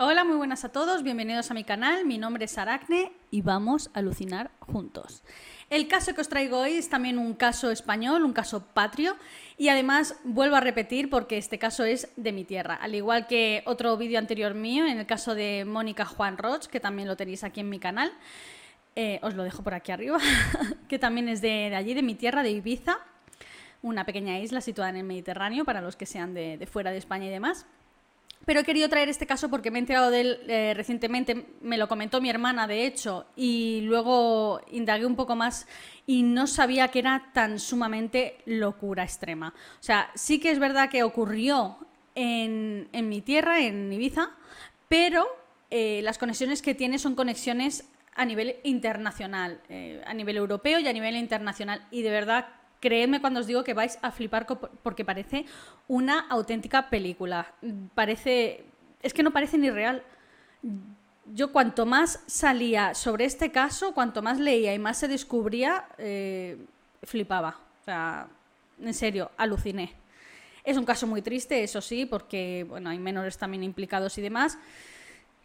Hola, muy buenas a todos, bienvenidos a mi canal, mi nombre es Aracne y vamos a alucinar juntos. El caso que os traigo hoy es también un caso español, un caso patrio y además vuelvo a repetir porque este caso es de mi tierra, al igual que otro vídeo anterior mío en el caso de Mónica Juan Roch, que también lo tenéis aquí en mi canal, eh, os lo dejo por aquí arriba, que también es de, allí, de mi tierra, de Ibiza, una pequeña isla situada en el Mediterráneo para los que sean de fuera de España y demás. Pero he querido traer este caso porque me he enterado de él eh, recientemente, me lo comentó mi hermana, de hecho, y luego indagué un poco más y no sabía que era tan sumamente locura extrema. O sea, sí que es verdad que ocurrió en, mi tierra, en Ibiza, pero eh, las conexiones que tiene son conexiones a nivel internacional, eh, a nivel europeo y a nivel internacional. Y de verdad Creedme cuando os digo que vais a flipar porque parece una auténtica película. Parece. Es que no parece ni real. Yo cuanto más salía sobre este caso, cuanto más leía y más se descubría, eh, flipaba. O sea, en serio, aluciné. Es un caso muy triste, eso sí, porque bueno, hay menores también implicados y demás.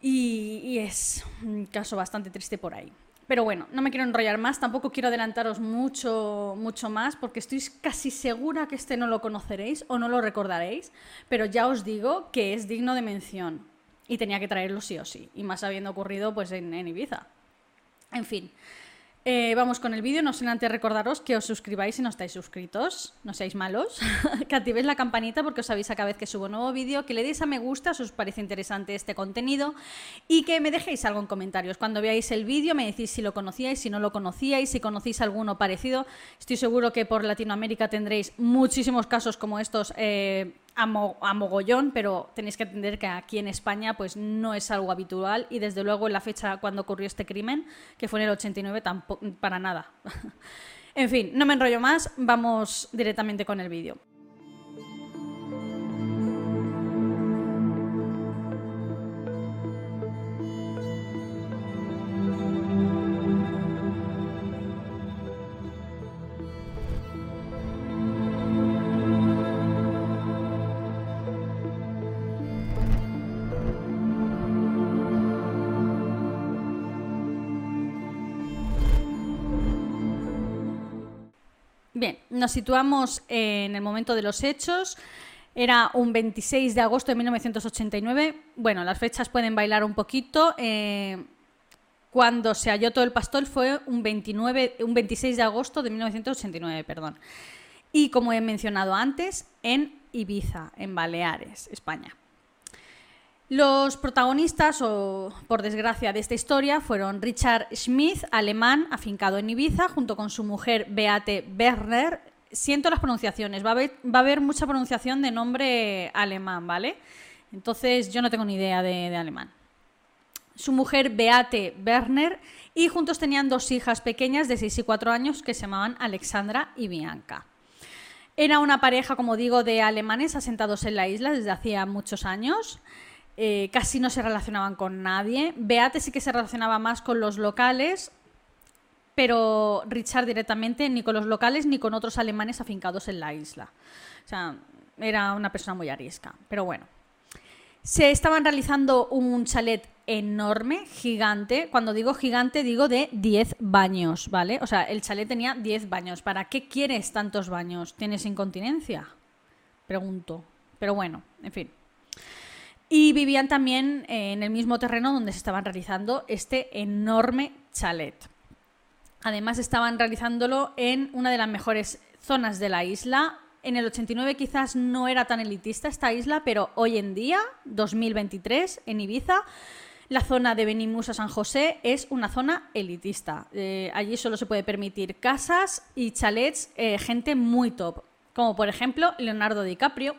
y es un caso bastante triste por ahí. Pero bueno, no me quiero enrollar más, tampoco quiero adelantaros mucho, mucho más, porque estoy casi segura que este no lo conoceréis o no lo recordaréis, pero ya os digo que es digno de mención y tenía que traerlo sí o sí, y más habiendo ocurrido pues en, en Ibiza. En fin, eh, vamos con el vídeo, no sin antes recordaros que os suscribáis si no estáis suscritos, no seáis malos, que activéis la campanita porque os avisa cada vez que subo un nuevo vídeo, que le deis a me gusta si os parece interesante este contenido y que me dejéis algo en comentarios. Cuando veáis el vídeo me decís si lo conocíais, si no lo conocíais, si conocéis alguno parecido. Estoy seguro que por Latinoamérica tendréis muchísimos casos como estos eh, a, mogollón, pero tenéis que entender que aquí en España pues no es algo habitual y desde luego en la fecha cuando ocurrió este crimen, que fue en el 89, tampoco, para nada. en fin, no me enrollo más, vamos directamente con el vídeo. Nos situamos en el momento de los hechos. Era un 26 de agosto de 1989. Bueno, las fechas pueden bailar un poquito. Eh, cuando se halló todo el pastor fue un, 29, un 26 de agosto de 1989, perdón. Y como he mencionado antes, en Ibiza, en Baleares, España. Los protagonistas, o por desgracia, de esta historia fueron Richard Schmidt, alemán, afincado en Ibiza, junto con su mujer Beate Werner. Siento las pronunciaciones, va a haber, mucha pronunciación de nombre alemán, ¿vale? Entonces yo no tengo ni idea de, de alemán. Su mujer Beate Werner y juntos tenían dos hijas pequeñas de 6 y 4 años que se llamaban Alexandra y Bianca. Era una pareja, como digo, de alemanes asentados en la isla desde hacía muchos años. Eh, casi no se relacionaban con nadie. Beate sí que se relacionaba más con los locales, pero Richard directamente ni con los locales ni con otros alemanes afincados en la isla. O sea, era una persona muy arisca. Pero bueno. Se estaban realizando un chalet enorme, gigante. Cuando digo gigante, digo de 10 baños, ¿vale? O sea, el chalet tenía 10 baños. ¿Para qué quieres tantos baños? ¿Tienes incontinencia? Pregunto. Pero bueno, en fin. Y vivían también eh, en el mismo terreno donde se estaban realizando este enorme chalet. Además estaban realizándolo en una de las mejores zonas de la isla. En el 89 quizás no era tan elitista esta isla, pero hoy en día, 2023, en Ibiza, la zona de Benimusa San José es una zona elitista. Eh, allí solo se puede permitir casas y chalets, eh, gente muy top, como por ejemplo Leonardo DiCaprio,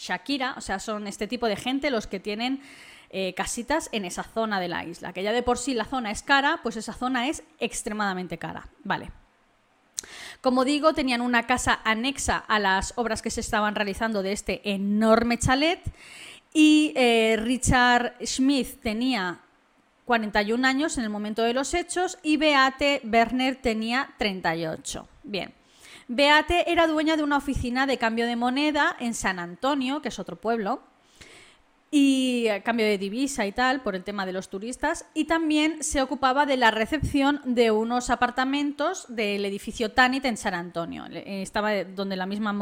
Shakira, o sea, son este tipo de gente los que tienen eh, casitas en esa zona de la isla. Que ya de por sí la zona es cara, pues esa zona es extremadamente cara. Vale. Como digo, tenían una casa anexa a las obras que se estaban realizando de este enorme chalet y eh, Richard Smith tenía 41 años en el momento de los hechos y Beate Werner tenía 38. Bien. Beate era dueña de una oficina de cambio de moneda en San Antonio, que es otro pueblo, y cambio de divisa y tal por el tema de los turistas y también se ocupaba de la recepción de unos apartamentos del edificio Tanit en San Antonio. Estaba donde la misma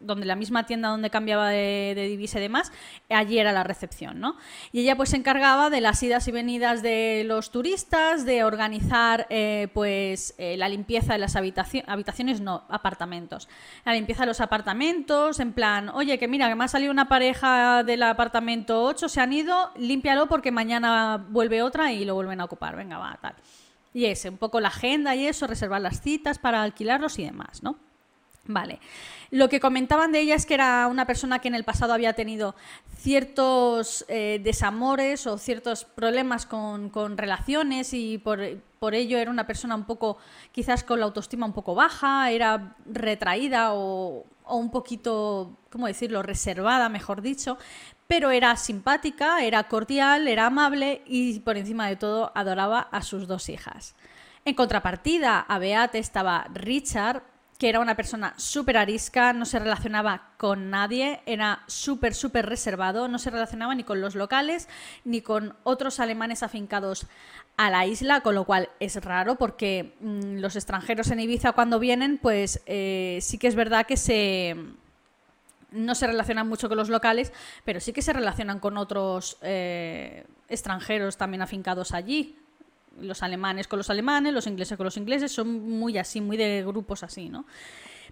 donde la misma tienda donde cambiaba de, divisa y demás, allí era la recepción, ¿no? Y ella pues se encargaba de las idas y venidas de los turistas, de organizar eh, pues eh, la limpieza de las habitaciones, habitaciones no, apartamentos, la limpieza de los apartamentos, en plan, oye, que mira, que me ha salido una pareja del apartamento 8, se han ido, límpialo porque mañana vuelve otra y lo vuelven a ocupar, venga, va, tal. Y ese, un poco la agenda y eso, reservar las citas para alquilarlos y demás, ¿no? Vale. Lo que comentaban de ella es que era una persona que en el pasado había tenido ciertos eh, desamores o ciertos problemas con, relaciones y por, ello era una persona un poco, quizás con la autoestima un poco baja, era retraída o, o un poquito, ¿cómo decirlo?, reservada, mejor dicho, pero era simpática, era cordial, era amable y por encima de todo adoraba a sus dos hijas. En contrapartida, a Beate estaba Richard, que era una persona súper arisca, no se relacionaba con nadie, era súper, súper reservado, no se relacionaba ni con los locales ni con otros alemanes afincados a la isla, con lo cual es raro porque mm, los extranjeros en Ibiza cuando vienen, pues eh, sí que es verdad que se no se relacionan mucho con los locales, pero sí que se relacionan con otros eh, extranjeros también afincados allí los alemanes con los alemanes, los ingleses con los ingleses, son muy así, muy de grupos así, ¿no?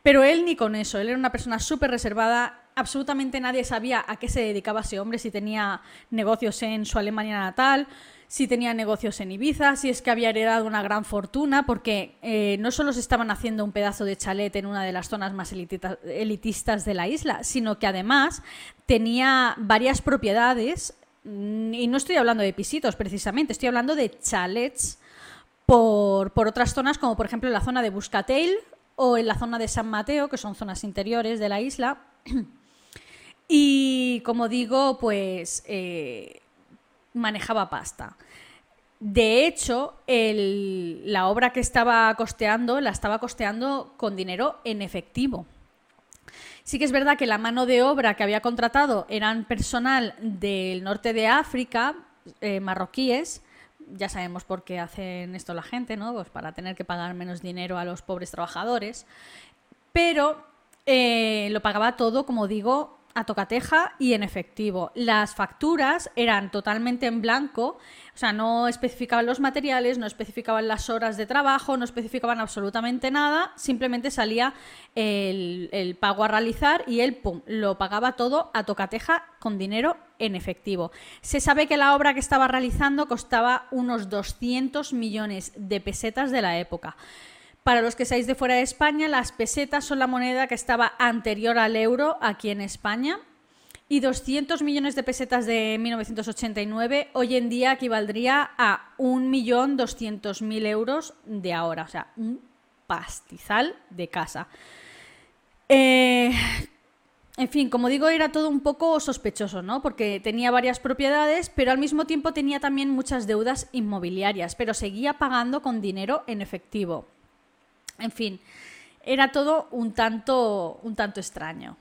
Pero él ni con eso, él era una persona súper reservada, absolutamente nadie sabía a qué se dedicaba ese hombre, si tenía negocios en su Alemania natal, si tenía negocios en Ibiza, si es que había heredado una gran fortuna, porque eh, no solo se estaban haciendo un pedazo de chalet en una de las zonas más elitistas de la isla, sino que además tenía varias propiedades y no estoy hablando de pisitos precisamente, estoy hablando de chalets por, otras zonas, como por ejemplo en la zona de Buscatel o en la zona de San Mateo, que son zonas interiores de la isla. Y como digo, pues eh, manejaba pasta. De hecho, la obra que estaba costeando la estaba costeando con dinero en efectivo. Sí que es verdad que la mano de obra que había contratado eran personal del norte de África, eh, marroquíes, ya sabemos por qué hacen esto la gente, ¿no? Pues para tener que pagar menos dinero a los pobres trabajadores. Pero eh, lo pagaba todo, como digo, a tocateja y en efectivo. Las facturas eran totalmente en blanco o sea, no especificaban los materiales, no especificaban las horas de trabajo, no especificaban absolutamente nada, simplemente salía el, pago a realizar y él, pum, lo pagaba todo a tocateja con dinero en efectivo. Se sabe que la obra que estaba realizando costaba unos 200 millones de pesetas de la época. Para los que seáis de fuera de España, las pesetas son la moneda que estaba anterior al euro aquí en España y 200 millones de pesetas de 1989 hoy en día equivaldría a 1.200.000 euros de ahora, o sea, un pastizal de casa. Eh, en fin, como digo, era todo un poco sospechoso, ¿no? Porque tenía varias propiedades, pero al mismo tiempo tenía también muchas deudas inmobiliarias, pero seguía pagando con dinero en efectivo. En fin, era todo un tanto, un tanto extraño.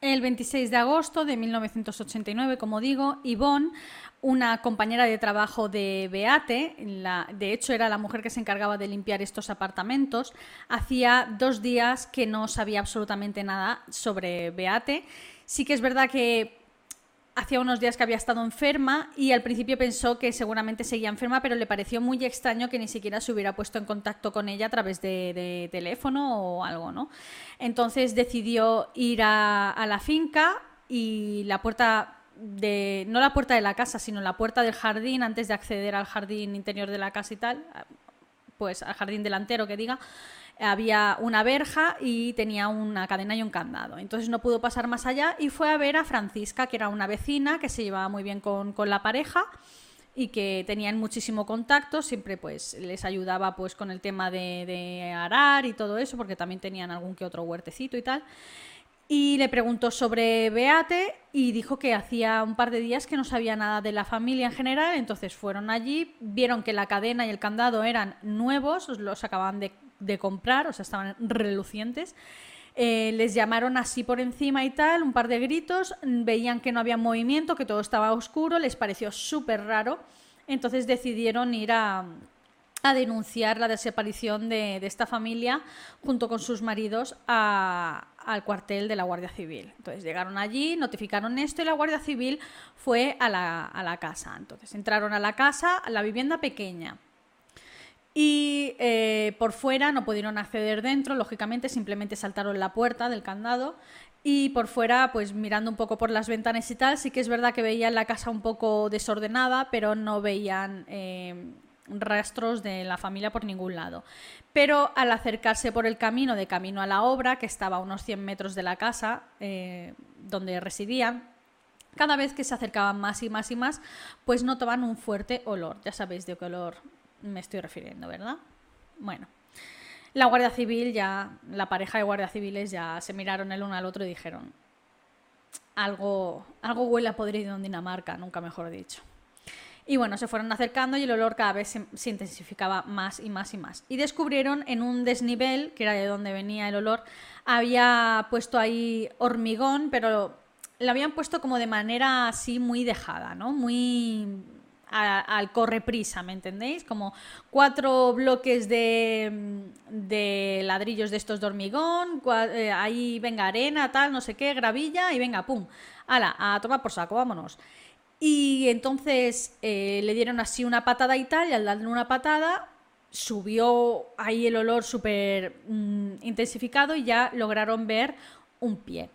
El 26 de agosto de 1989, como digo, Yvonne, una compañera de trabajo de Beate, de hecho era la mujer que se encargaba de limpiar estos apartamentos, hacía dos días que no sabía absolutamente nada sobre Beate. Sí que es verdad que hacía unos días que había estado enferma y al principio pensó que seguramente seguía enferma, pero le pareció muy extraño que ni siquiera se hubiera puesto en contacto con ella a través de, teléfono o algo, ¿no? Entonces decidió ir a, a, la finca y la puerta de, no la puerta de la casa, sino la puerta del jardín, antes de acceder al jardín interior de la casa y tal, pues al jardín delantero que diga, había una verja y tenía una cadena y un candado. Entonces no pudo pasar más allá y fue a ver a Francisca, que era una vecina que se llevaba muy bien con, la pareja y que tenían muchísimo contacto, siempre pues les ayudaba pues con el tema de, de, arar y todo eso, porque también tenían algún que otro huertecito y tal. Y le preguntó sobre Beate y dijo que hacía un par de días que no sabía nada de la familia en general, entonces fueron allí, vieron que la cadena y el candado eran nuevos, los acababan de de comprar, o sea, estaban relucientes. Eh, les llamaron así por encima y tal, un par de gritos, veían que no había movimiento, que todo estaba oscuro, les pareció súper raro, entonces decidieron ir a, denunciar la desaparición de, esta familia junto con sus maridos al cuartel de la Guardia Civil. Entonces llegaron allí, notificaron esto y la Guardia Civil fue a la, a la casa. Entonces entraron a la casa, a la vivienda pequeña y eh, por fuera no pudieron acceder dentro, lógicamente simplemente saltaron la puerta del candado y por fuera, pues mirando un poco por las ventanas y tal, sí que es verdad que veían la casa un poco desordenada, pero no veían eh, rastros de la familia por ningún lado. Pero al acercarse por el camino, de camino a la obra, que estaba a unos 100 metros de la casa eh, donde residían, cada vez que se acercaban más y más y más, pues notaban un fuerte olor. Ya sabéis de qué olor me estoy refiriendo, ¿verdad? Bueno, la Guardia Civil ya, la pareja de guardia civiles ya se miraron el uno al otro y dijeron, algo, algo huele a podrido en Dinamarca, nunca mejor dicho. Y bueno, se fueron acercando y el olor cada vez se, intensificaba más y más y más. Y descubrieron en un desnivel, que era de donde venía el olor, había puesto ahí hormigón, pero lo habían puesto como de manera así muy dejada, ¿no? Muy al correprisa, ¿me entendéis? Como cuatro bloques de, ladrillos de estos de hormigón, eh, ahí venga arena, tal, no sé qué, gravilla y venga, pum, ala, a tomar por saco, vámonos. Y entonces eh, le dieron así una patada y tal, y al darle una patada subió ahí el olor súper mm, intensificado y ya lograron ver un pie.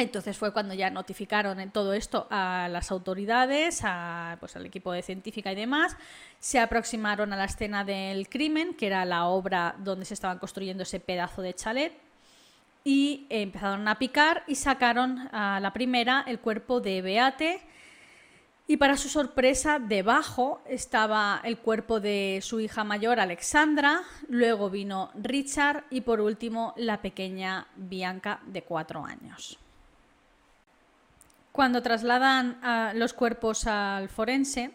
Entonces fue cuando ya notificaron en todo esto a las autoridades, a, pues, al equipo de científica y demás. Se aproximaron a la escena del crimen, que era la obra donde se estaban construyendo ese pedazo de chalet, y empezaron a picar y sacaron a la primera el cuerpo de Beate. Y para su sorpresa, debajo estaba el cuerpo de su hija mayor, Alexandra, luego vino Richard y por último la pequeña Bianca de cuatro años. Cuando trasladan los cuerpos al forense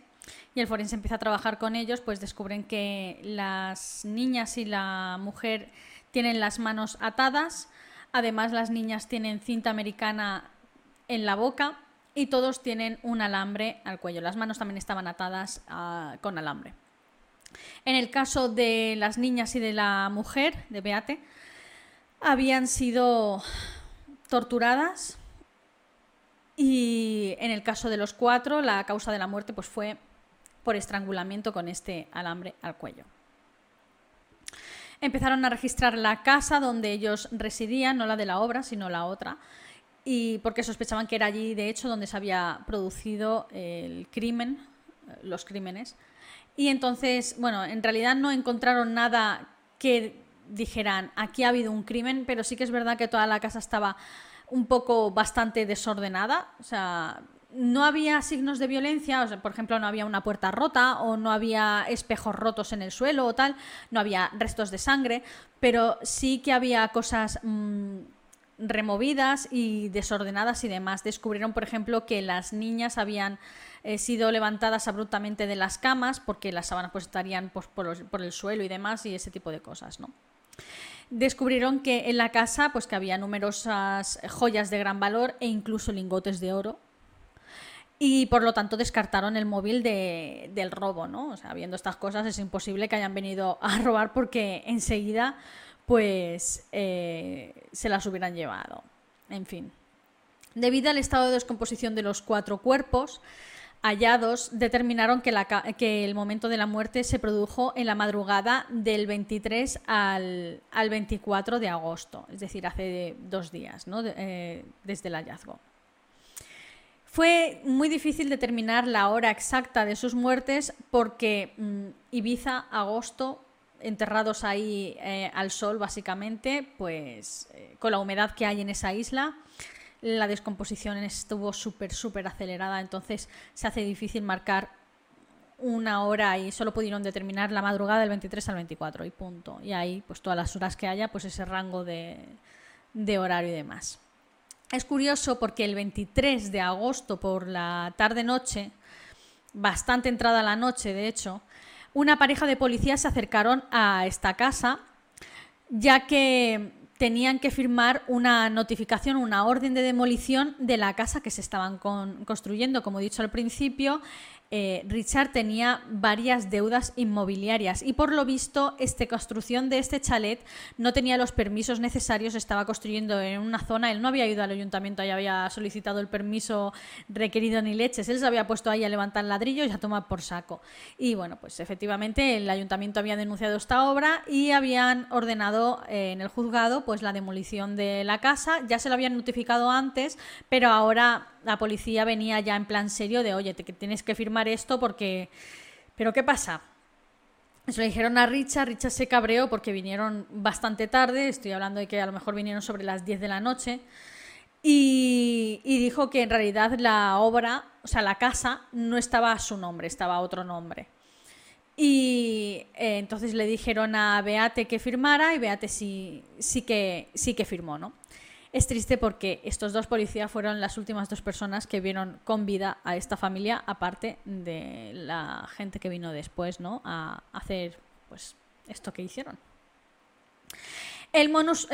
y el forense empieza a trabajar con ellos, pues descubren que las niñas y la mujer tienen las manos atadas, además las niñas tienen cinta americana en la boca y todos tienen un alambre al cuello. Las manos también estaban atadas ah, con alambre. En el caso de las niñas y de la mujer, de Beate, habían sido torturadas y en el caso de los cuatro, la causa de la muerte pues, fue por estrangulamiento con este alambre al cuello. Empezaron a registrar la casa donde ellos residían, no la de la obra, sino la otra, y porque sospechaban que era allí, de hecho, donde se había producido el crimen, los crímenes. Y entonces, bueno, en realidad no encontraron nada que dijeran, aquí ha habido un crimen, pero sí que es verdad que toda la casa estaba un poco bastante desordenada. O sea, no había signos de violencia, por ejemplo, no había una puerta rota o no había espejos rotos en el suelo o tal, no había restos de sangre, pero sí que había cosas mm, removidas y desordenadas y demás. Descubrieron, por ejemplo, que las niñas habían eh, sido levantadas abruptamente de las camas porque las sábanas pues, estarían pues, por, por el suelo y demás y ese tipo de cosas, ¿no? Descubrieron que en la casa pues que había numerosas joyas de gran valor e incluso lingotes de oro y por lo tanto descartaron el móvil del robo, ¿no? O sea, viendo estas cosas es imposible que hayan venido a robar porque enseguida pues eh, se las hubieran llevado. En fin. Debido al estado de descomposición de los cuatro cuerpos, hallados determinaron que, el momento de la muerte se produjo en la madrugada del 23 al, 24 de agosto, es decir, hace dos días eh, desde el hallazgo. Fue muy difícil determinar la hora exacta de sus muertes porque mm, Ibiza, agosto, enterrados ahí eh, al sol básicamente, pues eh, con la humedad que hay en esa isla, la descomposición estuvo súper, súper acelerada, entonces se hace difícil marcar una hora y solo pudieron determinar la madrugada del 23 al 24 y punto. Y ahí, pues todas las horas que haya, pues ese rango de, de horario y demás. Es curioso porque el 23 de agosto por la tarde-noche, bastante entrada la noche de hecho, una pareja de policías se acercaron a esta casa ya que tenían que firmar una notificación, una orden de demolición de la casa que se estaban construyendo. Como he dicho al principio, eh, Richard tenía varias deudas inmobiliarias y por lo visto esta construcción de este chalet no tenía los permisos necesarios, estaba construyendo en una zona, él no había ido al ayuntamiento y había solicitado el permiso requerido ni leches, él se había puesto ahí a levantar ladrillos y a tomar por saco. Y bueno, pues efectivamente el ayuntamiento había denunciado esta obra y habían ordenado eh, en el juzgado pues la demolición de la casa, ya se lo habían notificado antes, pero ahora la policía venía ya en plan serio de, oye, te, tienes que firmar esto porque... Pero ¿qué pasa? Se lo dijeron a Richard, Richard se cabreó porque vinieron bastante tarde, estoy hablando de que a lo mejor vinieron sobre las 10 de la noche, y, dijo que en realidad la obra, o sea, la casa no estaba a su nombre, estaba a otro nombre. Y eh, entonces le dijeron a Beate que firmara y Beate sí, sí, que, sí que firmó, ¿no? Es triste porque estos dos policías fueron las últimas dos personas que vieron con vida a esta familia, aparte de la gente que vino después, ¿no? A hacer, pues, esto que hicieron. El,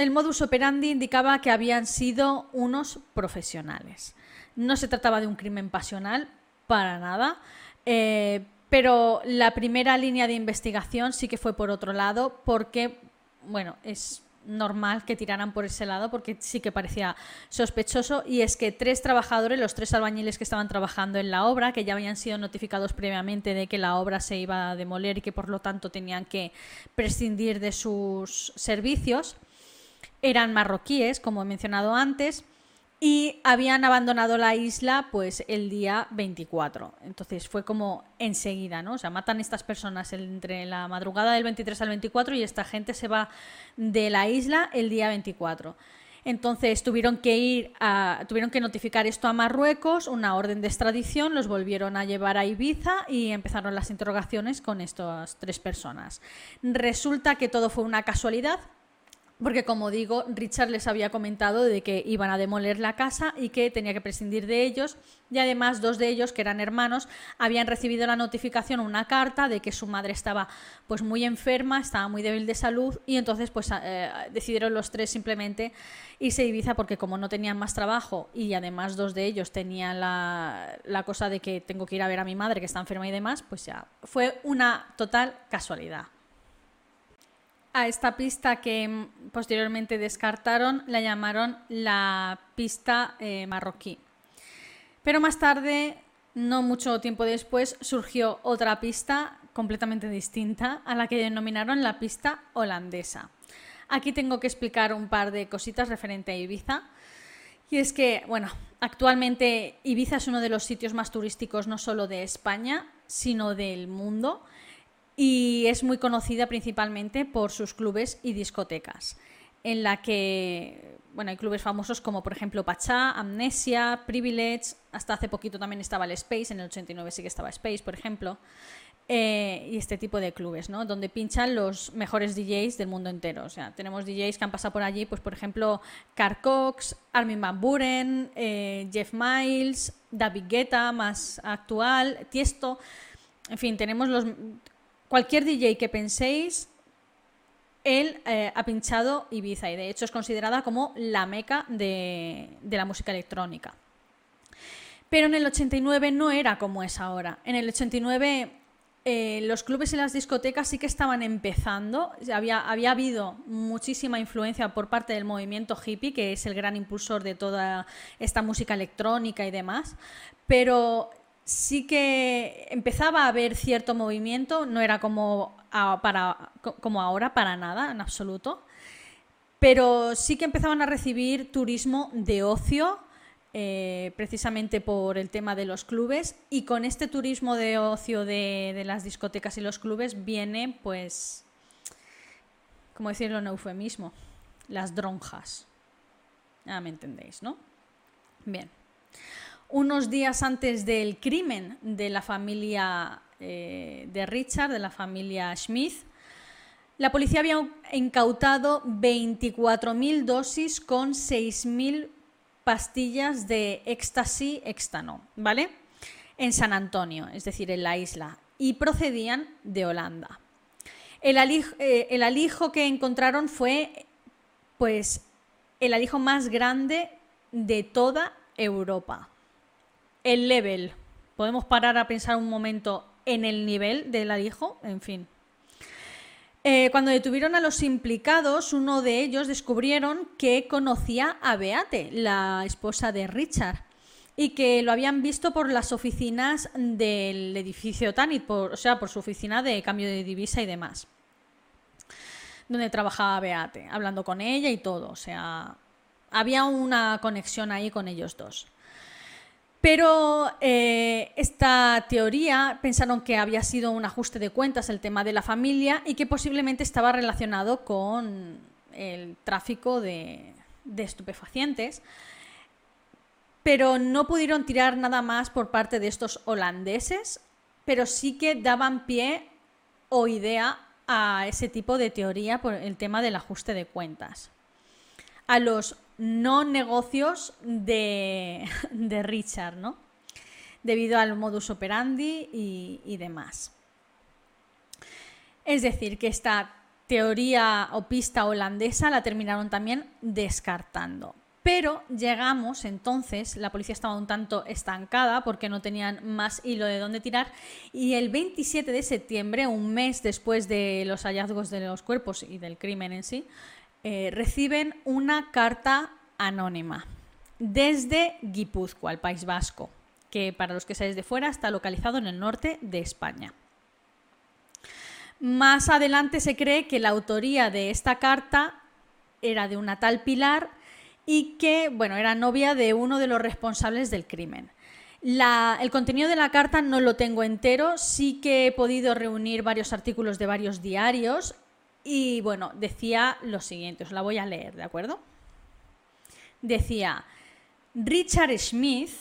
modus operandi indicaba que habían sido unos profesionales. No se trataba de un crimen pasional, para nada. Eh, pero la primera línea de investigación sí que fue por otro lado, porque, bueno, es normal que tiraran por ese lado porque sí que parecía sospechoso. Y es que tres trabajadores, los tres albañiles que estaban trabajando en la obra, que ya habían sido notificados previamente de que la obra se iba a demoler y que por lo tanto tenían que prescindir de sus servicios, eran marroquíes, como he mencionado antes, y habían abandonado la isla pues el día 24. Entonces fue como enseguida, ¿no? O sea, matan estas personas entre la madrugada del 23 al 24 y esta gente se va de la isla el día 24. Entonces tuvieron que ir tuvieron que notificar esto a Marruecos, una orden de extradición, los volvieron a llevar a Ibiza y empezaron las interrogaciones con estas tres personas. Resulta que todo fue una casualidad, porque como digo, Richard les había comentado de que iban a demoler la casa y que tenía que prescindir de ellos y además dos de ellos, que eran hermanos, habían recibido la notificación, una carta de que su madre estaba pues muy enferma, estaba muy débil de salud y entonces pues eh, decidieron los tres simplemente irse a Ibiza porque como no tenían más trabajo y además dos de ellos tenían la, la cosa de que tengo que ir a ver a mi madre que está enferma y demás, pues ya fue una total casualidad. A esta pista que posteriormente descartaron la llamaron la pista eh, marroquí. Pero más tarde, no mucho tiempo después, surgió otra pista completamente distinta a la que denominaron la pista holandesa. Aquí tengo que explicar un par de cositas referente a Ibiza. Y es que, bueno, actualmente Ibiza es uno de los sitios más turísticos no solo de España, sino del mundo y es muy conocida principalmente por sus clubes y discotecas, en la que bueno, hay clubes famosos como por ejemplo Pachá, Amnesia, Privilege, hasta hace poquito también estaba el Space, en el 89 sí que estaba Space, por ejemplo, eh, y este tipo de clubes, ¿no? Donde pinchan los mejores DJs del mundo entero. O sea, tenemos DJs que han pasado por allí, pues por ejemplo, Carl Cox, Armin Van Buren, eh, Jeff Miles, David Guetta, más actual, Tiesto. En fin, tenemos los cualquier DJ que penséis, él eh, ha pinchado Ibiza y de hecho es considerada como la meca de, la música electrónica. Pero en el 89 no era como es ahora. En el 89 eh, los clubes y las discotecas sí que estaban empezando. Había, había habido muchísima influencia por parte del movimiento hippie, que es el gran impulsor de toda esta música electrónica y demás. Pero sí que empezaba a haber cierto movimiento, no era como, como ahora, para nada, en absoluto, pero sí que empezaban a recibir turismo de ocio, eh, precisamente por el tema de los clubes, y con este turismo de ocio de, las discotecas y los clubes viene, pues, como decirlo en eufemismo, las dronjas. Ya me entendéis, ¿no? Bien unos días antes del crimen de la familia eh, de Richard, de la familia Smith, la policía había incautado 24.000 dosis con 6.000 pastillas de éxtasis extano, ¿vale? En San Antonio, es decir, en la isla, y procedían de Holanda. El alijo, eh, el alijo que encontraron fue pues el alijo más grande de toda Europa. El level. Podemos parar a pensar un momento en el nivel del alijo, en fin. Eh, cuando detuvieron a los implicados, uno de ellos descubrieron que conocía a Beate, la esposa de Richard, y que lo habían visto por las oficinas del edificio Tanit, o sea, por su oficina de cambio de divisa y demás, donde trabajaba Beate, hablando con ella y todo, o sea, había una conexión ahí con ellos dos. Pero eh, esta teoría pensaron que había sido un ajuste de cuentas el tema de la familia y que posiblemente estaba relacionado con el tráfico de, estupefacientes. Pero no pudieron tirar nada más por parte de estos holandeses, pero sí que daban pie o idea a ese tipo de teoría por el tema del ajuste de cuentas. A los no negocios de, Richard, ¿no? Debido al modus operandi y, demás. Es decir, que esta teoría o pista holandesa la terminaron también descartando. Pero llegamos entonces, la policía estaba un tanto estancada porque no tenían más hilo de dónde tirar y el 27 de septiembre, un mes después de los hallazgos de los cuerpos y del crimen en sí, eh, reciben una carta anónima desde Guipúzcoa, el País Vasco, que para los que seáis de fuera está localizado en el norte de España. Más adelante se cree que la autoría de esta carta era de una tal Pilar y que, bueno, era novia de uno de los responsables del crimen. el contenido de la carta no lo tengo entero, sí que he podido reunir varios artículos de varios diarios y bueno, decía lo siguiente, os la voy a leer, ¿de acuerdo? Decía, Richard Smith,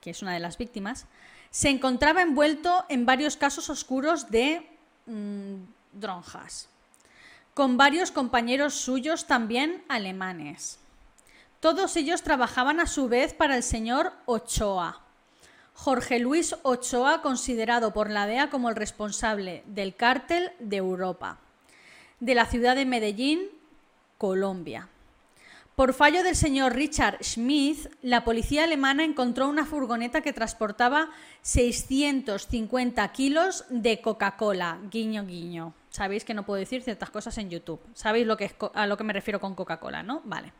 que es una de las víctimas, se encontraba envuelto en varios casos oscuros de mm, dronjas, con varios compañeros suyos también alemanes. Todos ellos trabajaban a su vez para el señor Ochoa. Jorge Luis Ochoa, considerado por la DEA como el responsable del cártel de Europa de la ciudad de Medellín, Colombia. Por fallo del señor Richard Schmidt, la policía alemana encontró una furgoneta que transportaba 650 kilos de Coca-Cola. Guiño, guiño. Sabéis que no puedo decir ciertas cosas en YouTube. Sabéis a lo que me refiero con Coca-Cola, ¿no? Vale.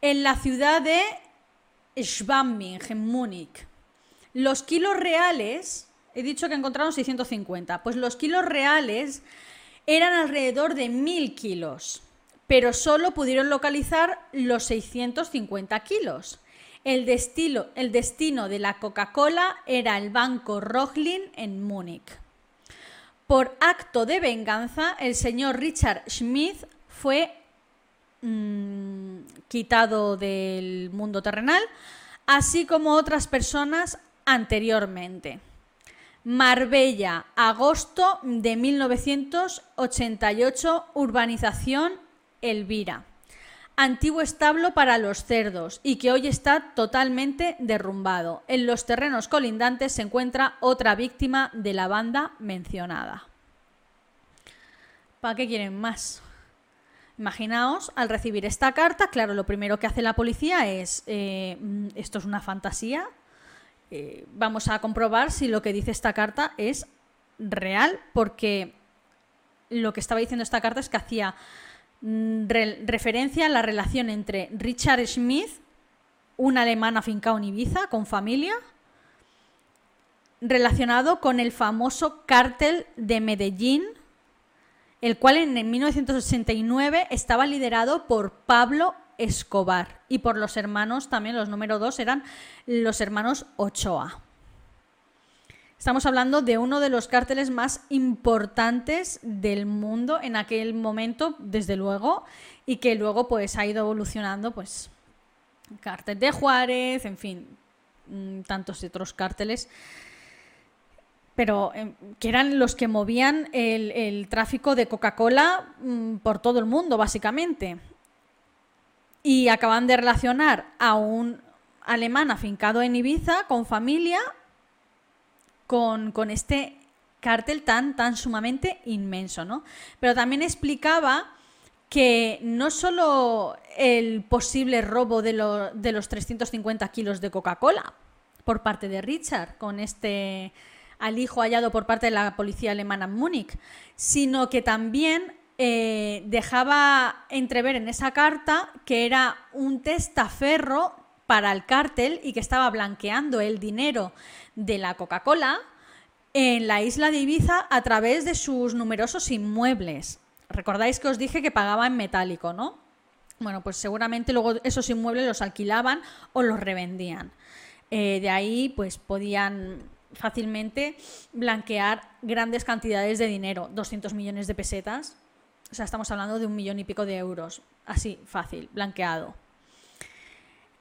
En la ciudad de Schwamming, en Múnich. Los kilos reales, he dicho que encontraron 650, pues los kilos reales eran alrededor de 1.000 kilos, pero solo pudieron localizar los 650 kilos. El, destino de la Coca-Cola era el Banco Rochlin en Múnich. Por acto de venganza, el señor Richard Schmidt fue mm, quitado del mundo terrenal, así como otras personas anteriormente. Marbella, agosto de 1988, urbanización Elvira. Antiguo establo para los cerdos y que hoy está totalmente derrumbado. En los terrenos colindantes se encuentra otra víctima de la banda mencionada. ¿Para qué quieren más? Imaginaos, al recibir esta carta, claro, lo primero que hace la policía es, eh, mm, esto es una fantasía, eh, vamos a comprobar si lo que dice esta carta es real, porque lo que estaba diciendo esta carta es que hacía mm, referencia a la relación entre Richard Smith, un alemán afincado en Ibiza, con familia, relacionado con el famoso cártel de Medellín, el cual en 1989 estaba liderado por Pablo Escobar. Y por los hermanos, también los número dos eran los hermanos Ochoa. Estamos hablando de uno de los cárteles más importantes del mundo en aquel momento, desde luego, y que luego pues ha ido evolucionando, pues, cártel de Juárez, en fin, mm, tantos otros cárteles, pero em, que eran los que movían el, tráfico de Coca-Cola mm, por todo el mundo, básicamente y acaban de relacionar a un alemán afincado en Ibiza con familia con, este cártel tan, tan sumamente inmenso, ¿no? Pero también explicaba que no solo el posible robo de, de los 350 kilos de Coca-Cola por parte de Richard con este alijo hallado por parte de la policía alemana en Múnich, sino que también eh, dejaba entrever en esa carta que era un testaferro para el cártel y que estaba blanqueando el dinero de la Coca-Cola en la isla de Ibiza a través de sus numerosos inmuebles. Recordáis que os dije que pagaba en metálico, ¿no? Bueno, pues seguramente luego esos inmuebles los alquilaban o los revendían. Eh, de ahí, pues podían fácilmente blanquear grandes cantidades de dinero, 200 millones de pesetas. O sea, estamos hablando de un millón y pico de euros. Así, fácil, blanqueado.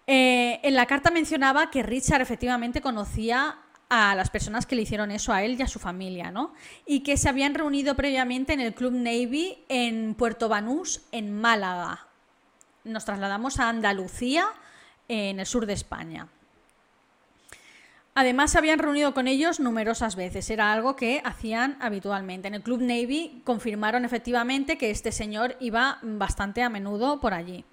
Eh, en la carta mencionaba que Richard efectivamente conocía a las personas que le hicieron eso a él y a su familia, ¿no? Y que se habían reunido previamente en el Club Navy en Puerto Banús, en Málaga. Nos trasladamos a Andalucía, en el sur de España. Además, se habían reunido con ellos numerosas veces, era algo que hacían habitualmente. En el Club Navy confirmaron efectivamente que este señor iba bastante a menudo por allí.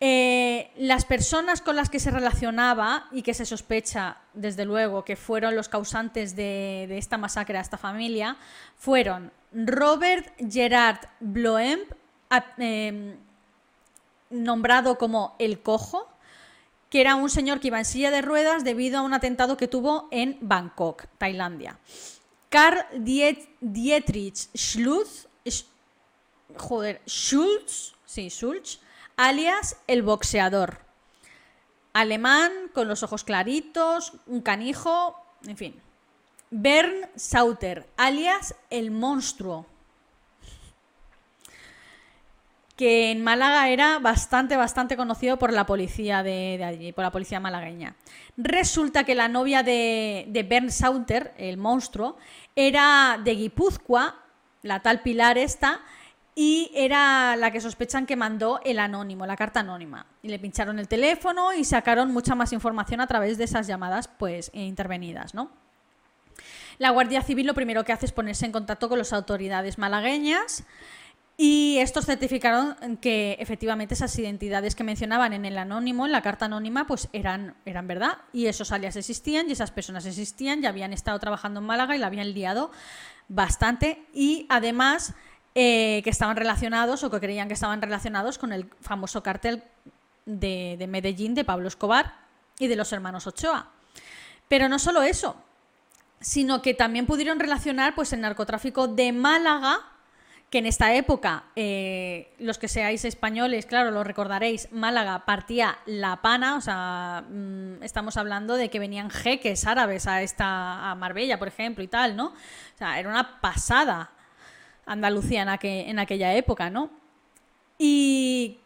Eh, las personas con las que se relacionaba y que se sospecha, desde luego, que fueron los causantes de, esta masacre a esta familia, fueron Robert Gerard Bloem, em, nombrado como el cojo, que era un señor que iba en silla de ruedas debido a un atentado que tuvo en Bangkok, Tailandia. Karl Dietrich Schultz, joder, sí, Schultz, alias el boxeador. Alemán, con los ojos claritos, un canijo, en fin. Bern Sauter, alias el monstruo. Que en Málaga era bastante, bastante conocido por la policía de, allí, por la policía malagueña. Resulta que la novia de, de Bern Sauter, el monstruo, era de Guipúzcoa, la tal Pilar esta, y era la que sospechan que mandó el anónimo, la carta anónima. Y le pincharon el teléfono y sacaron mucha más información a través de esas llamadas pues intervenidas, ¿no? La Guardia Civil lo primero que hace es ponerse en contacto con las autoridades malagueñas y estos certificaron que efectivamente esas identidades que mencionaban en el anónimo, en la carta anónima, pues eran, eran verdad y esos alias existían y esas personas existían, ya habían estado trabajando en Málaga y la habían liado bastante y además eh, que estaban relacionados o que creían que estaban relacionados con el famoso cártel de, Medellín de Pablo Escobar y de los hermanos Ochoa. Pero no solo eso, sino que también pudieron relacionar pues, el narcotráfico de Málaga, que en esta época, eh, los que seáis españoles, claro, lo recordaréis, Málaga partía la pana, o sea, mm, estamos hablando de que venían jeques árabes a, esta, a Marbella, por ejemplo, y tal, ¿no? O sea, era una pasada Andalucía en, aquella época, ¿no? Y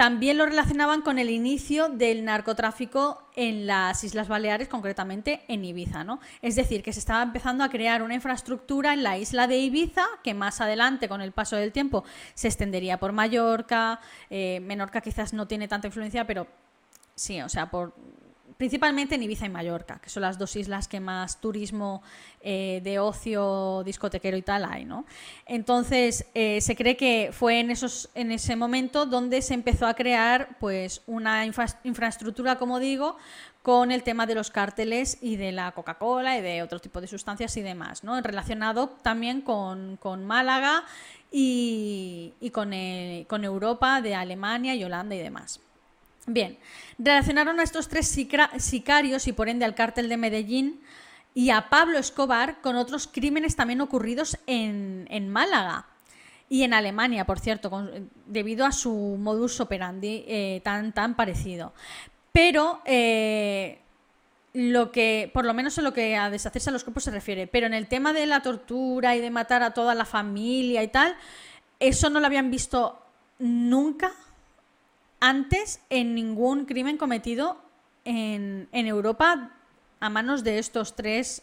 también lo relacionaban con el inicio del narcotráfico en las Islas Baleares, concretamente en Ibiza, ¿no? Es decir, que se estaba empezando a crear una infraestructura en la isla de Ibiza, que más adelante, con el paso del tiempo, se extendería por Mallorca. Eh, Menorca quizás no tiene tanta influencia, pero sí, o sea, por principalmente en Ibiza y Mallorca, que son las dos islas que más turismo eh, de ocio discotequero y tal hay, ¿no? Entonces, eh, se cree que fue en, esos, en ese momento donde se empezó a crear pues, una infraestructura, como digo, con el tema de los cárteles y de la Coca-Cola y de otro tipo de sustancias y demás, ¿no? Relacionado también con, Málaga y, con, con Europa, de Alemania y Holanda y demás. Bien, relacionaron a estos tres sicarios y por ende al cártel de Medellín y a Pablo Escobar con otros crímenes también ocurridos en, Málaga y en Alemania, por cierto, debido a su modus operandi eh, tan, tan parecido. Pero eh, lo que, por lo menos en lo que a deshacerse a los cuerpos se refiere, pero en el tema de la tortura y de matar a toda la familia y tal, eso no lo habían visto nunca antes en ningún crimen cometido en, Europa a manos de estos tres,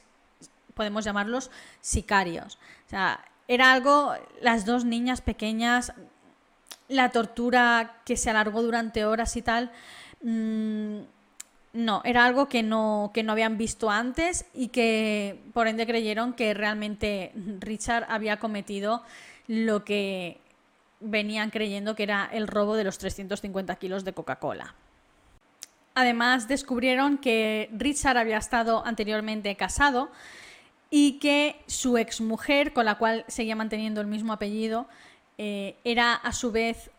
podemos llamarlos sicarios. O sea, era algo, las dos niñas pequeñas, la tortura que se alargó durante horas y tal. Mm, no, era algo que no, que no habían visto antes y que por ende creyeron que realmente Richard había cometido lo que venían creyendo que era el robo de los 350 kilos de Coca-Cola. Además, descubrieron que Richard había estado anteriormente casado y que su exmujer, con la cual seguía manteniendo el mismo apellido, eh, era a su vez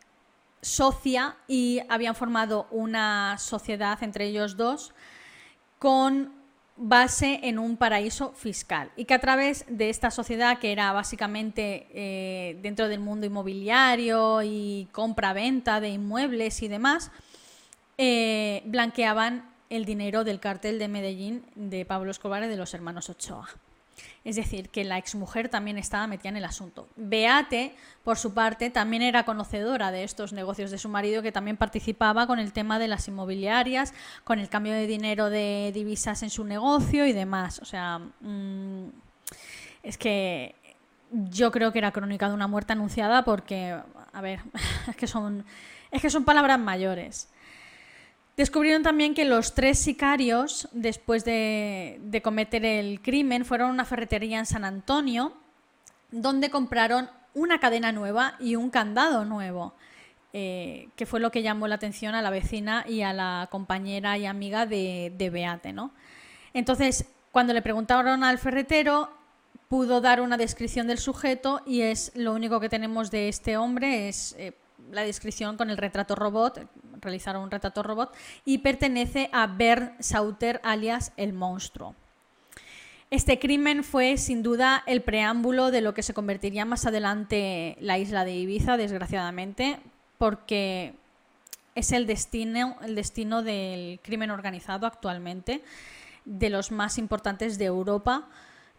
socia y habían formado una sociedad entre ellos dos con base en un paraíso fiscal y que a través de esta sociedad que era básicamente eh, dentro del mundo inmobiliario y compra-venta de inmuebles y demás, eh, blanqueaban el dinero del cartel de Medellín de Pablo Escobar y de los hermanos Ochoa. Es decir, que la exmujer también estaba metida en el asunto. Beate, por su parte, también era conocedora de estos negocios de su marido, que también participaba con el tema de las inmobiliarias, con el cambio de dinero de divisas en su negocio y demás. O sea, mm, es que yo creo que era crónica de una muerte anunciada porque, a ver, es que son, es que son palabras mayores. Descubrieron también que los tres sicarios, después de, cometer el crimen, fueron a una ferretería en San Antonio, donde compraron una cadena nueva y un candado nuevo, eh, que fue lo que llamó la atención a la vecina y a la compañera y amiga de, Beate. ¿no? Entonces, cuando le preguntaron al ferretero, pudo dar una descripción del sujeto y es lo único que tenemos de este hombre es eh, la descripción con el retrato robot, realizaron un retrato robot, y pertenece a Bert Sauter, alias el monstruo. Este crimen fue sin duda el preámbulo de lo que se convertiría más adelante la isla de Ibiza, desgraciadamente, porque es el destino, el destino del crimen organizado actualmente, de los más importantes de Europa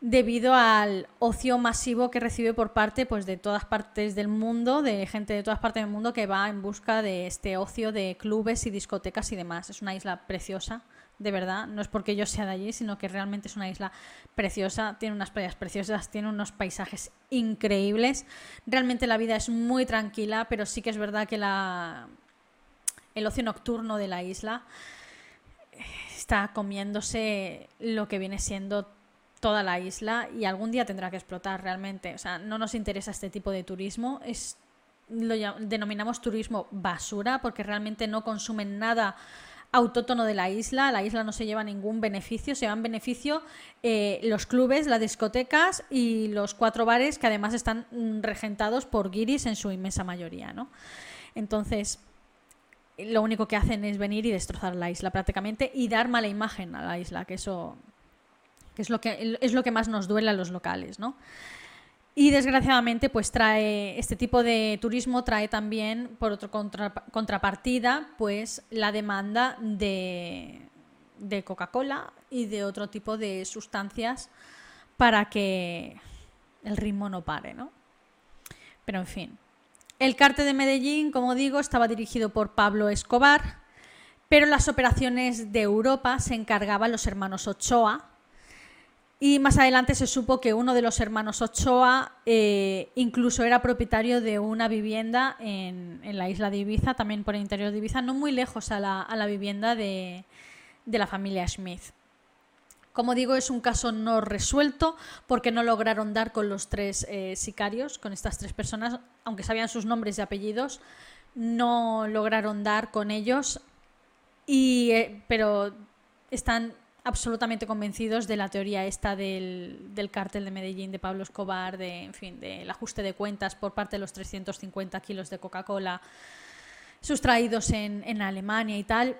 debido al ocio masivo que recibe por parte pues, de todas partes del mundo, de gente de todas partes del mundo que va en busca de este ocio de clubes y discotecas y demás. Es una isla preciosa, de verdad. No es porque yo sea de allí, sino que realmente es una isla preciosa. Tiene unas playas preciosas, tiene unos paisajes increíbles. Realmente la vida es muy tranquila, pero sí que es verdad que la... el ocio nocturno de la isla está comiéndose lo que viene siendo toda la isla y algún día tendrá que explotar realmente. O sea, no nos interesa este tipo de turismo. Es, lo denominamos turismo basura porque realmente no consumen nada autótono de la isla. La isla no se lleva ningún beneficio. Se llevan beneficio eh, los clubes, las discotecas y los cuatro bares que además están mm, regentados por guiris en su inmensa mayoría. ¿no? Entonces, lo único que hacen es venir y destrozar la isla prácticamente y dar mala imagen a la isla, que eso que es lo que, es lo que más nos duele a los locales, ¿no? Y desgraciadamente, pues trae este tipo de turismo trae también, por otra contrapartida, pues la demanda de, de Coca-Cola y de otro tipo de sustancias para que el ritmo no pare, ¿no? Pero en fin. El cártel de Medellín, como digo, estaba dirigido por Pablo Escobar, pero las operaciones de Europa se encargaban los hermanos Ochoa, y más adelante se supo que uno de los hermanos Ochoa eh, incluso era propietario de una vivienda en, la isla de Ibiza, también por el interior de Ibiza, no muy lejos a la, vivienda de, la familia Smith. Como digo, es un caso no resuelto porque no lograron dar con los tres eh, sicarios, con estas tres personas, aunque sabían sus nombres y apellidos, no lograron dar con ellos, y, eh, pero están absolutamente convencidos de la teoría esta del, del, cártel de Medellín, de Pablo Escobar, de, en fin, del ajuste de cuentas por parte de los 350 kilos de Coca-Cola sustraídos en, en Alemania y tal.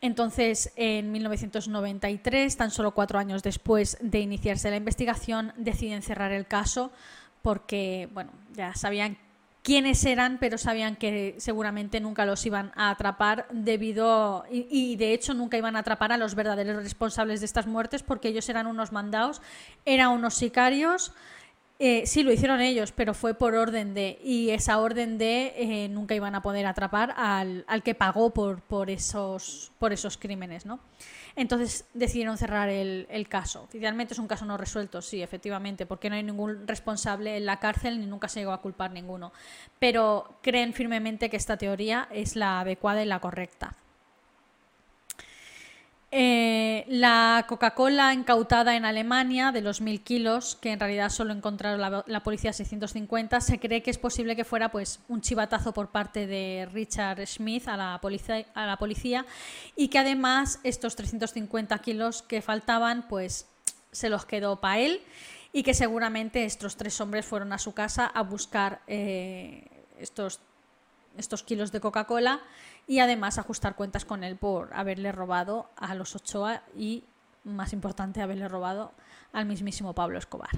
Entonces, en 1993, tan solo cuatro años después de iniciarse la investigación, deciden cerrar el caso porque, bueno, ya sabían quiénes eran, pero sabían que seguramente nunca los iban a atrapar debido, y, de hecho nunca iban a atrapar a los verdaderos responsables de estas muertes porque ellos eran unos mandados, eran unos sicarios. Eh, sí, lo hicieron ellos, pero fue por orden de, y esa orden de eh, nunca iban a poder atrapar al, al que pagó por, por, esos, por esos crímenes, ¿no? Entonces decidieron cerrar el, caso. Oficialmente es un caso no resuelto, sí, efectivamente, porque no hay ningún responsable en la cárcel ni nunca se llegó a culpar ninguno. Pero creen firmemente que esta teoría es la adecuada y la correcta. La Coca-Cola incautada en Alemania de los 1.000 kilos, que en realidad solo encontraron la, la, policía 650, se cree que es posible que fuera pues, un chivatazo por parte de Richard Smith a la, policía, a la policía y que además estos 350 kilos que faltaban pues se los quedó para él y que seguramente estos tres hombres fueron a su casa a buscar eh, estos, estos kilos de Coca-Cola y además ajustar cuentas con él por haberle robado a los Ochoa y, más importante, haberle robado al mismísimo Pablo Escobar.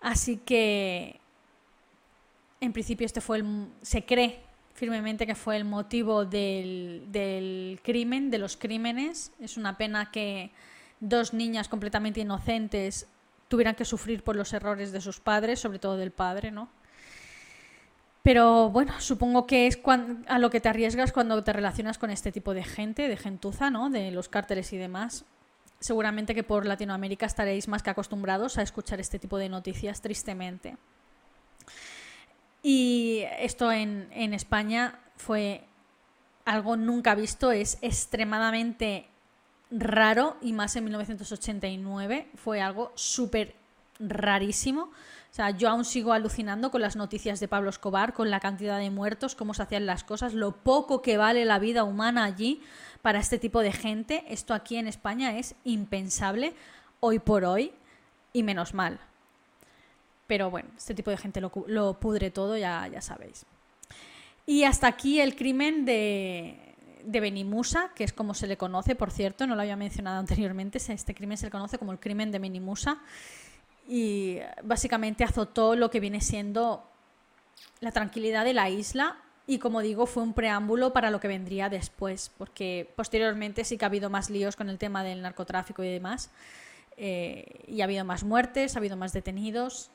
Así que, en principio, este fue el, se cree firmemente que fue el motivo del, del crimen, de los crímenes. Es una pena que dos niñas completamente inocentes tuvieran que sufrir por los errores de sus padres, sobre todo del padre, ¿no? Pero bueno, supongo que es a lo que te arriesgas cuando te relacionas con este tipo de gente, de gentuza, ¿no? De los cárteles y demás. Seguramente que por Latinoamérica estaréis más que acostumbrados a escuchar este tipo de noticias, tristemente. Y esto en, en España fue algo nunca visto, es extremadamente raro y más en 1989. Fue algo súper rarísimo. O sea, yo aún sigo alucinando con las noticias de Pablo Escobar, con la cantidad de muertos, cómo se hacían las cosas, lo poco que vale la vida humana allí para este tipo de gente. Esto aquí en España es impensable hoy por hoy y menos mal. Pero bueno, este tipo de gente lo, pudre todo, ya, ya sabéis. Y hasta aquí el crimen de, de Benimusa, que es como se le conoce, por cierto, no lo había mencionado anteriormente, este crimen se le conoce como el crimen de Benimusa y básicamente azotó lo que viene siendo la tranquilidad de la isla y como digo fue un preámbulo para lo que vendría después, porque posteriormente sí que ha habido más líos con el tema del narcotráfico y demás, eh, y ha habido más muertes, ha habido más detenidos,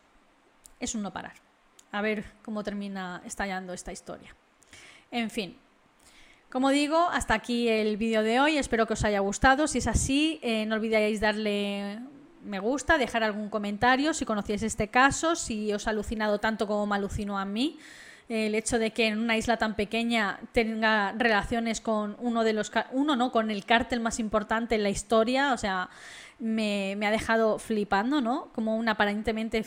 es un no parar. A ver cómo termina estallando esta historia. En fin, como digo, hasta aquí el vídeo de hoy. Espero que os haya gustado. Si es así, eh, no olvidéis darle me gusta, dejar algún comentario si conocíais este caso, si os ha alucinado tanto como me alucinó a mí. El hecho de que en una isla tan pequeña tenga relaciones con uno de los uno no, con el cártel más importante en la historia, o sea, me, ha dejado flipando, ¿no? Como una aparentemente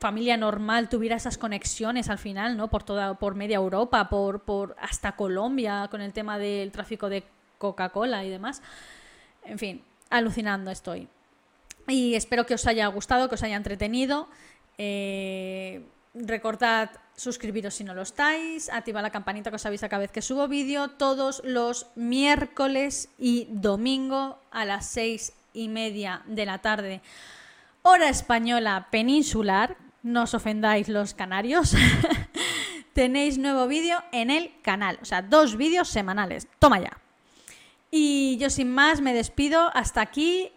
familia normal tuviera esas conexiones al final, ¿no? Por toda, por media Europa, por, por hasta Colombia, con el tema del tráfico de Coca-Cola y demás. En fin, alucinando estoy. Y espero que os haya gustado, que os haya entretenido. Eh, recordad suscribiros si no lo estáis, activad la campanita que os avisa cada vez que subo vídeo, todos los miércoles y domingo a las seis y media de la tarde, hora española peninsular, no os ofendáis los canarios, tenéis nuevo vídeo en el canal, o sea, dos vídeos semanales, toma ya. Y yo sin más me despido, hasta aquí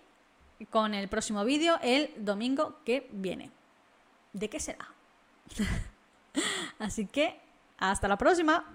con el próximo vídeo el domingo que viene. ¿De qué será? Así que, hasta la próxima.